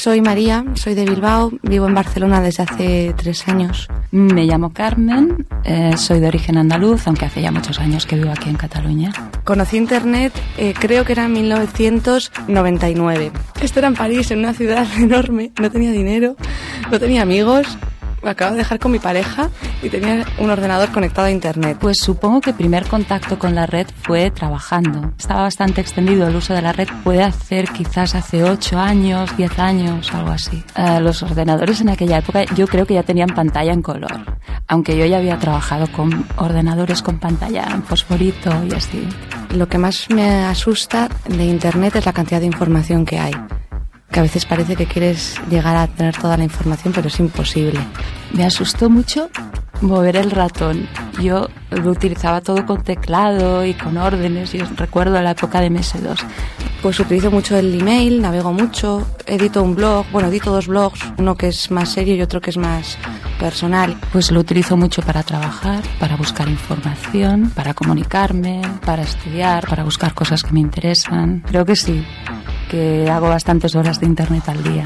Soy María, soy de Bilbao, vivo en Barcelona desde hace tres años. Me llamo Carmen, eh, soy de origen andaluz, aunque hace ya muchos años que vivo aquí en Cataluña. Conocí Internet, eh, creo que era en 1999. Esto era en París, en una ciudad enorme, no tenía dinero, no tenía amigos me acabo de dejar con mi pareja y tenía un ordenador conectado a internet. Pues supongo que el primer contacto con la red fue trabajando. Estaba bastante extendido el uso de la red. Puede hacer quizás hace 8 años, 10 años, algo así. Eh, los ordenadores en aquella época yo creo que ya tenían pantalla en color. Aunque yo ya había trabajado con ordenadores con pantalla en fosforito y así. Lo que más me asusta de internet es la cantidad de información que hay que a veces parece que quieres llegar a tener toda la información, pero es imposible. Me asustó mucho mover el ratón. Yo lo utilizaba todo con teclado y con órdenes, y recuerdo la época de MS2. Pues utilizo mucho el email, navego mucho, edito un blog, bueno, edito dos blogs, uno que es más serio y otro que es más personal. Pues lo utilizo mucho para trabajar, para buscar información, para comunicarme, para estudiar, para buscar cosas que me interesan. Creo que sí, que hago bastantes horas de internet al día.